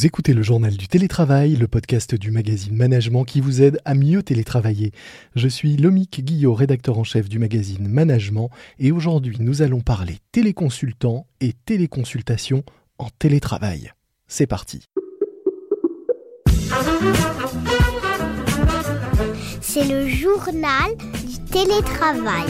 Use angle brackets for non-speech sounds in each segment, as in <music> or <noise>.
Vous écoutez le journal du télétravail, le podcast du magazine Management qui vous aide à mieux télétravailler. Je suis Lomique Guillot, rédacteur en chef du magazine Management, et aujourd'hui nous allons parler téléconsultant et téléconsultation en télétravail. C'est parti. C'est le journal du télétravail.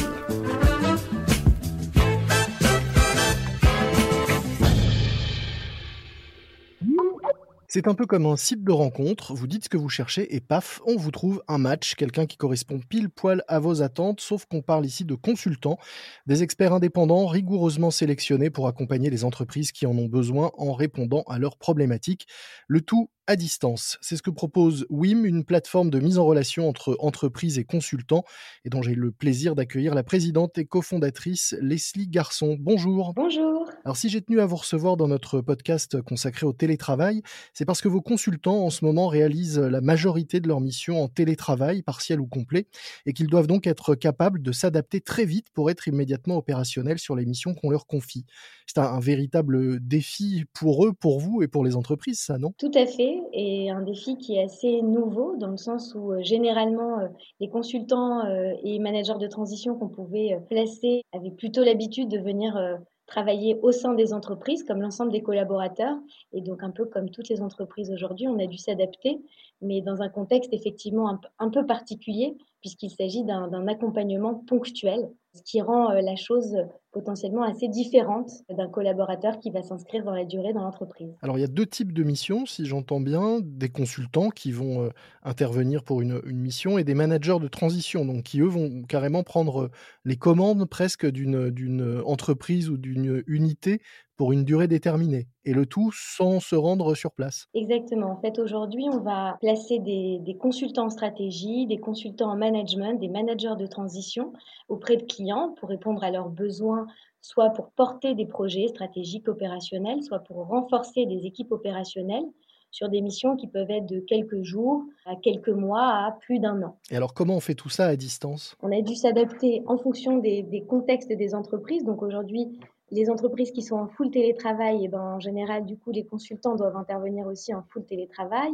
C'est un peu comme un site de rencontre, vous dites ce que vous cherchez et paf, on vous trouve un match, quelqu'un qui correspond pile poil à vos attentes, sauf qu'on parle ici de consultants, des experts indépendants rigoureusement sélectionnés pour accompagner les entreprises qui en ont besoin en répondant à leurs problématiques. Le tout à distance. C'est ce que propose WIM, une plateforme de mise en relation entre entreprises et consultants, et dont j'ai le plaisir d'accueillir la présidente et cofondatrice Leslie Garçon. Bonjour. Bonjour. Alors si j'ai tenu à vous recevoir dans notre podcast consacré au télétravail, c'est parce que vos consultants en ce moment réalisent la majorité de leurs missions en télétravail, partiel ou complet, et qu'ils doivent donc être capables de s'adapter très vite pour être immédiatement opérationnels sur les missions qu'on leur confie. C'est un, un véritable défi pour eux, pour vous et pour les entreprises, ça, non? Tout à fait et un défi qui est assez nouveau dans le sens où euh, généralement euh, les consultants euh, et managers de transition qu'on pouvait placer avaient plutôt l'habitude de venir travailler au sein des entreprises comme l'ensemble des collaborateurs. Et donc, un peu comme toutes les entreprises aujourd'hui, on a dû s'adapter, mais dans un contexte effectivement un, peu particulier, puisqu'il s'agit d'un accompagnement ponctuel, ce qui rend la chose potentiellement assez différente d'un collaborateur qui va s'inscrire dans la durée dans l'entreprise. Alors il y a deux types de missions, si j'entends bien, des consultants qui vont euh, intervenir pour une, une, mission et des managers de transition, donc qui eux vont carrément prendre euh, les commandes presque d'une entreprise ou d'une unité pour une durée déterminée, et le tout sans se rendre sur place. Exactement. En fait, aujourd'hui, on va placer des, des, consultants en stratégie, des consultants en management, des managers de transition auprès de clients pour répondre à leurs besoins, soit pour porter des projets stratégiques opérationnels, soit pour renforcer des équipes opérationnelles sur des missions qui peuvent être de quelques jours à quelques mois à plus d'un an. Et alors comment on fait tout ça à distance? On a dû s'adapter en fonction des, des contextes des entreprises. Donc aujourd'hui, les entreprises qui sont en full télétravail, et eh ben, en général, du coup, les consultants doivent intervenir aussi en full télétravail.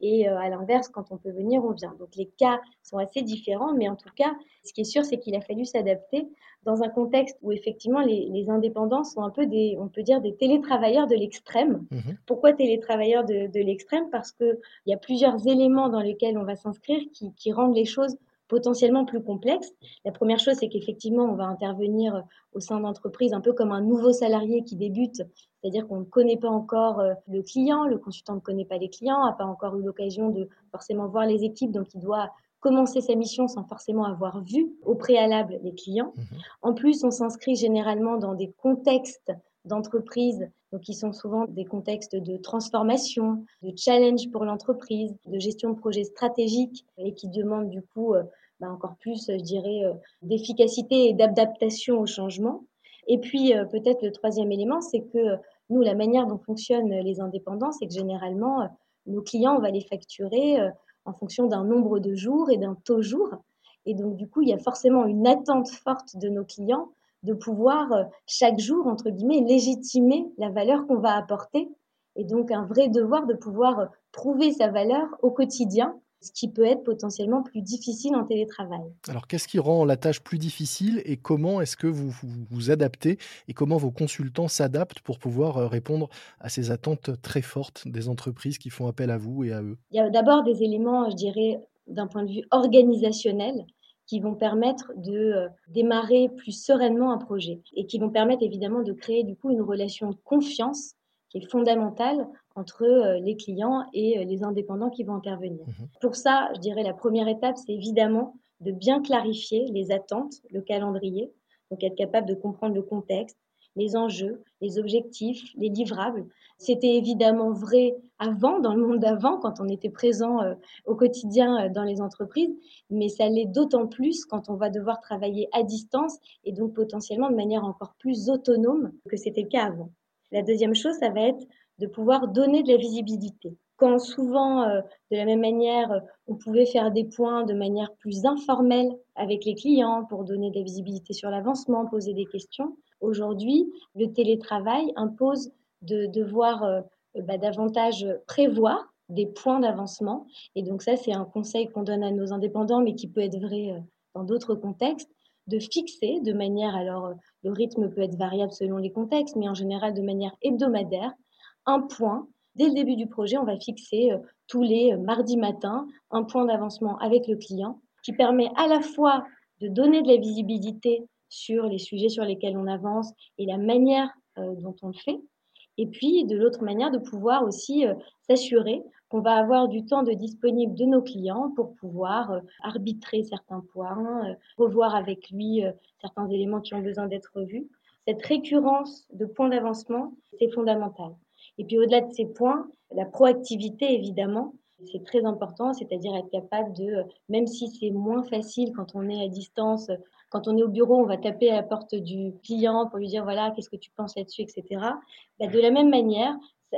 Et euh, à l'inverse, quand on peut venir, on vient. Donc les cas sont assez différents, mais en tout cas, ce qui est sûr, c'est qu'il a fallu s'adapter dans un contexte où effectivement les, les, indépendants sont un peu des, on peut dire, des télétravailleurs de l'extrême. Mmh Pourquoi télétravailleurs de, de l'extrême? Parce qu'il y a plusieurs éléments dans lesquels on va s'inscrire qui, qui rendent les choses potentiellement plus complexe. La première chose, c'est qu'effectivement, on va intervenir au sein d'entreprise un peu comme un nouveau salarié qui débute, c'est-à-dire qu'on ne connaît pas encore euh, le client, le consultant ne connaît pas les clients, n'a pas encore eu l'occasion de forcément voir les équipes, donc il doit commencer sa mission sans forcément avoir vu au préalable les clients. Mmh en plus, on s'inscrit généralement dans des contextes d'entreprise, donc qui sont souvent des contextes de transformation, de challenge pour l'entreprise, de gestion de projets stratégiques et qui demandent du coup euh, bah, encore plus, je dirais, euh, d'efficacité et d'adaptation au changement. Et puis euh, peut-être le troisième élément, c'est que nous, la manière dont fonctionnent les indépendants, c'est que généralement, nos clients, on va les facturer en fonction d'un nombre de jours et d'un taux jour. Et donc, du coup, il y a forcément une attente forte de nos clients de pouvoir euh, chaque jour, entre guillemets, légitimer la valeur qu'on va apporter. Et donc un vrai devoir de pouvoir euh, prouver sa valeur au quotidien, ce qui peut être potentiellement plus difficile en télétravail. Alors qu'est-ce qui rend la tâche plus difficile et comment est-ce que vous vous, adaptez et comment vos consultants s'adaptent pour pouvoir euh, répondre à ces attentes très fortes des entreprises qui font appel à vous et à eux? Il y a d'abord des éléments, je dirais, d'un point de vue organisationnel qui vont permettre de euh, démarrer plus sereinement un projet et qui vont permettre évidemment de créer du coup une relation de confiance qui est fondamentale entre euh, les clients et euh, les indépendants qui vont intervenir. Mmh Pour ça, je dirais la première étape, c'est évidemment de bien clarifier les attentes, le calendrier, donc être capable de comprendre le contexte, les enjeux, les objectifs, les livrables. C'était évidemment vrai avant, dans le monde d'avant, quand on était présent euh, au quotidien euh, dans les entreprises, mais ça l'est d'autant plus quand on va devoir travailler à distance et donc potentiellement de manière encore plus autonome que c'était le cas avant. La deuxième chose, ça va être de pouvoir donner de la visibilité. Quand souvent, euh, de la même manière, on pouvait faire des points de manière plus informelle avec les clients pour donner de la visibilité sur l'avancement, poser des questions, Aujourd'hui, le télétravail impose de devoir euh, bah, davantage prévoir des points d'avancement. Et donc ça, c'est un conseil qu'on donne à nos indépendants, mais qui peut être vrai dans d'autres contextes, de fixer de manière, alors le rythme peut être variable selon les contextes, mais en général de manière hebdomadaire, un point. Dès le début du projet, on va fixer tous les mardis matins un point d'avancement avec le client qui permet à la fois de donner de la visibilité sur les sujets sur lesquels on avance et la manière dont on le fait, et puis de l'autre manière de pouvoir aussi s'assurer qu'on va avoir du temps de disponible de nos clients pour pouvoir euh, arbitrer certains points, euh, revoir avec lui euh, certains éléments qui ont besoin d'être revus. Cette récurrence de points d'avancement, c'est fondamental. Et puis au-delà de ces points, la proactivité, évidemment, c'est très important, c'est-à-dire être capable de, même si c'est moins facile quand on est à distance, quand on est au bureau, on va taper à la porte du client pour lui dire voilà, qu'est-ce que tu penses là-dessus, etc. Bah, de la même manière,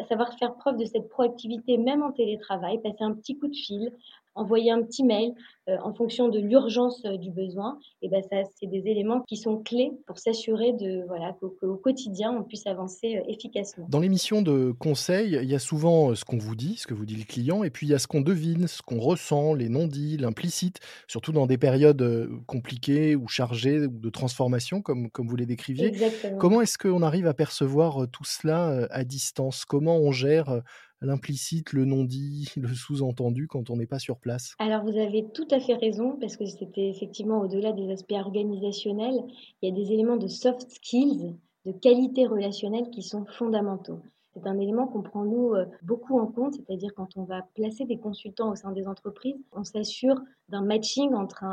savoir faire preuve de cette proactivité même en télétravail, passer un petit coup de fil, envoyer un petit mail euh, en fonction de l'urgence euh, du besoin, et ben ça c'est des éléments qui sont clés pour s'assurer de voilà qu'au quotidien on puisse avancer euh, efficacement. Dans l'émission de conseil, il y a souvent ce qu'on vous dit, ce que vous dit le client, et puis il y a ce qu'on devine, ce qu'on ressent, les non-dits, l'implicite, surtout dans des périodes compliquées ou chargées ou de transformation comme comme vous les décriviez. Exactement. Comment est-ce qu'on arrive à percevoir tout cela à distance? Comment on gère l'implicite, le non-dit, le sous-entendu quand on n'est pas sur place Alors vous avez tout à fait raison, parce que c'était effectivement au-delà des aspects organisationnels, il y a des éléments de soft skills, de qualité relationnelle qui sont fondamentaux. C'est un élément qu'on prend nous euh, beaucoup en compte, c'est-à-dire quand on va placer des consultants au sein des entreprises, on s'assure d'un matching entre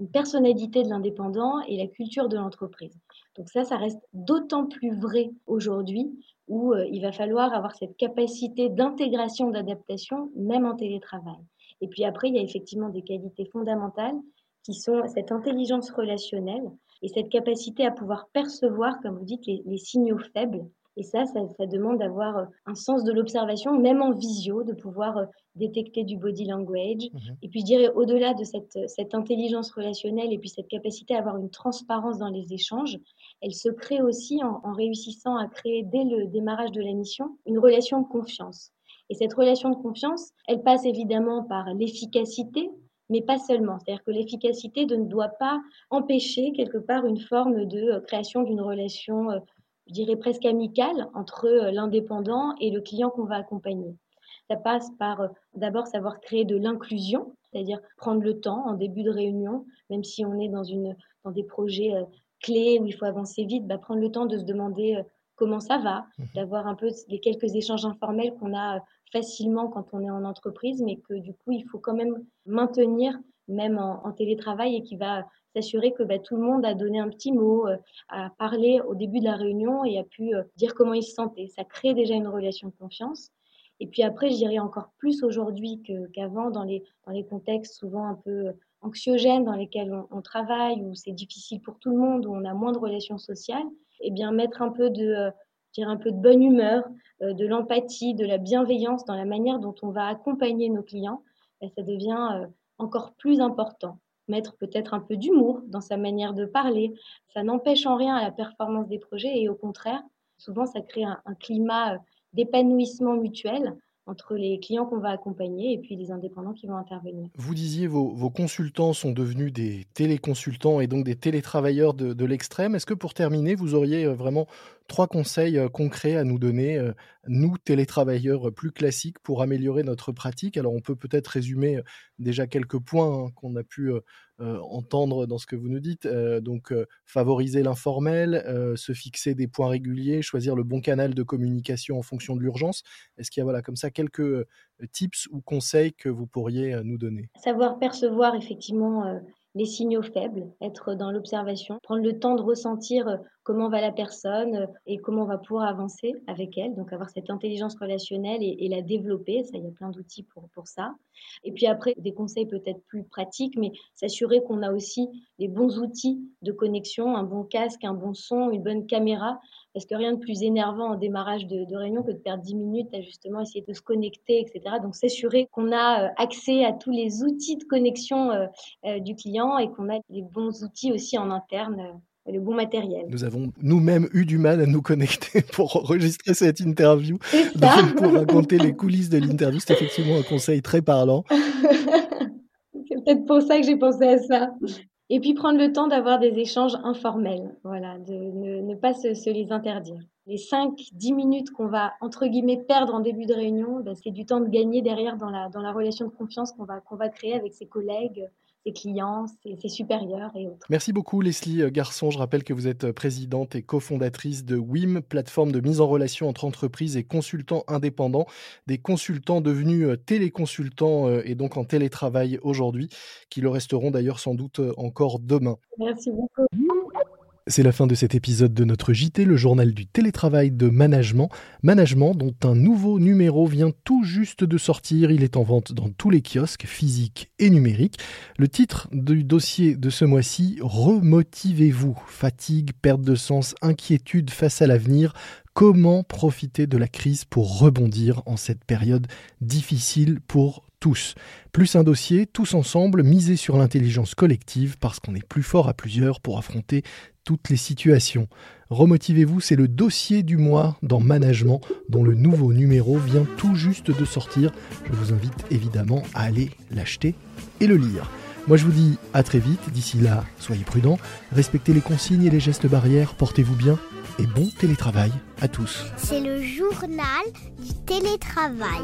une personnalité de l'indépendant et la culture de l'entreprise. Donc ça, ça reste d'autant plus vrai aujourd'hui où euh, il va falloir avoir cette capacité d'intégration, d'adaptation, même en télétravail. Et puis après, il y a effectivement des qualités fondamentales qui sont cette intelligence relationnelle et cette capacité à pouvoir percevoir, comme vous dites, les, signaux faibles. Et ça, ça, demande d'avoir euh, un sens de l'observation, même en visio, de pouvoir euh, détecter du body language. Mmh et puis, je dirais, au-delà de cette, cette intelligence relationnelle et puis cette capacité à avoir une transparence dans les échanges, elle se crée aussi en, réussissant à créer dès le démarrage de la mission une relation de confiance. Et cette relation de confiance, elle passe évidemment par l'efficacité, mais pas seulement. C'est-à-dire que l'efficacité ne doit pas empêcher quelque part une forme de euh, création d'une relation, euh, je dirais presque amicale, entre euh, l'indépendant et le client qu'on va accompagner. Ça passe par d'abord savoir créer de l'inclusion, c'est-à-dire prendre le temps en début de réunion, même si on est dans, une, dans des projets clés où il faut avancer vite, bah, prendre le temps de se demander euh, comment ça va, mmh d'avoir un peu les quelques échanges informels qu'on a euh, facilement quand on est en entreprise, mais que du coup, il faut quand même maintenir, même en, télétravail, et qui va s'assurer que bah, tout le monde a donné un petit mot, euh, a parlé au début de la réunion et a pu dire comment il se sentait. Ça crée déjà une relation de confiance. Et puis après, je dirais encore plus aujourd'hui qu'avant, dans, les, contextes souvent un peu anxiogènes dans lesquels on, travaille, où c'est difficile pour tout le monde, où on a moins de relations sociales, et eh bien mettre un peu de, euh, dire un peu de bonne humeur, euh, de l'empathie, de la bienveillance dans la manière dont on va accompagner nos clients, ben, ça devient euh, encore plus important. Mettre peut-être un peu d'humour dans sa manière de parler, ça n'empêche en rien la performance des projets et au contraire, souvent ça crée un climat d'épanouissement mutuel entre les clients qu'on va accompagner et puis les indépendants qui vont intervenir. Vous disiez vos, vos consultants sont devenus des téléconsultants et donc des télétravailleurs de, l'extrême. Est-ce que pour terminer, vous auriez euh, vraiment trois conseils euh, concrets à nous donner, euh, nous télétravailleurs plus classiques, pour améliorer notre pratique? Alors on peut peut-être résumer déjà quelques points hein, qu'on a pu entendre dans ce que vous nous dites. donc favoriser l'informel, se fixer des points réguliers, choisir le bon canal de communication en fonction de l'urgence. Est-ce qu'il y a voilà comme ça quelques tips ou conseils que vous pourriez nous donner? Savoir percevoir effectivement les signaux faibles, être dans l'observation, prendre le temps de ressentir euh, comment va la personne euh, et comment on va pouvoir avancer avec elle. Donc avoir cette intelligence relationnelle et, la développer, ça il y a plein d'outils pour, pour ça. Et puis après, des conseils peut-être plus pratiques, mais s'assurer qu'on a aussi les bons outils de connexion, un bon casque, un bon son, une bonne caméra parce que rien de plus énervant en démarrage de, réunion que de perdre 10 minutes à justement essayer de se connecter, etc. Donc s'assurer qu'on a euh, accès à tous les outils de connexion euh, euh, du client et qu'on a les bons outils aussi en interne le bon matériel. Nous avons nous-mêmes eu du mal à nous connecter <laughs> pour enregistrer cette interview. <laughs> Donc, pour raconter les coulisses de l'interview, c'est effectivement un conseil très parlant. <laughs> c'est peut-être pour ça que j'ai pensé à ça. Et puis prendre le temps d'avoir des échanges informels, voilà, de ne, pas se, les interdire. Les 5-10 minutes qu'on va, entre guillemets, perdre en début de réunion, ben, c'est du temps de gagner derrière dans la, dans la relation de confiance qu'on va, qu'on va créer avec ses collègues, ses clients, ses, supérieurs et autres. Merci beaucoup Leslie Garçon. Je rappelle que vous êtes présidente et cofondatrice de WIM, plateforme de mise en relation entre entreprises et consultants indépendants, des consultants devenus euh, téléconsultants euh, et donc en télétravail aujourd'hui, qui le resteront d'ailleurs sans doute euh, encore demain. Merci beaucoup. C'est la fin de cet épisode de notre JT, le journal du télétravail de management. Management dont un nouveau numéro vient tout juste de sortir. Il est en vente dans tous les kiosques physiques et numériques. Le titre du dossier de ce mois-ci, Remotivez-vous. Fatigue, perte de sens, inquiétude face à l'avenir. Comment profiter de la crise pour rebondir en cette période difficile pour tous. Plus un dossier, tous ensemble, miser sur l'intelligence collective parce qu'on est plus fort à plusieurs pour affronter toutes les situations. Remotivez-vous, c'est le dossier du mois dans Management dont le nouveau numéro vient tout juste de sortir. Je vous invite évidemment à aller l'acheter et le lire. Moi je vous dis à très vite, d'ici là, soyez prudents, respectez les consignes et les gestes barrières, portez-vous bien et bon télétravail à tous. C'est le journal du télétravail.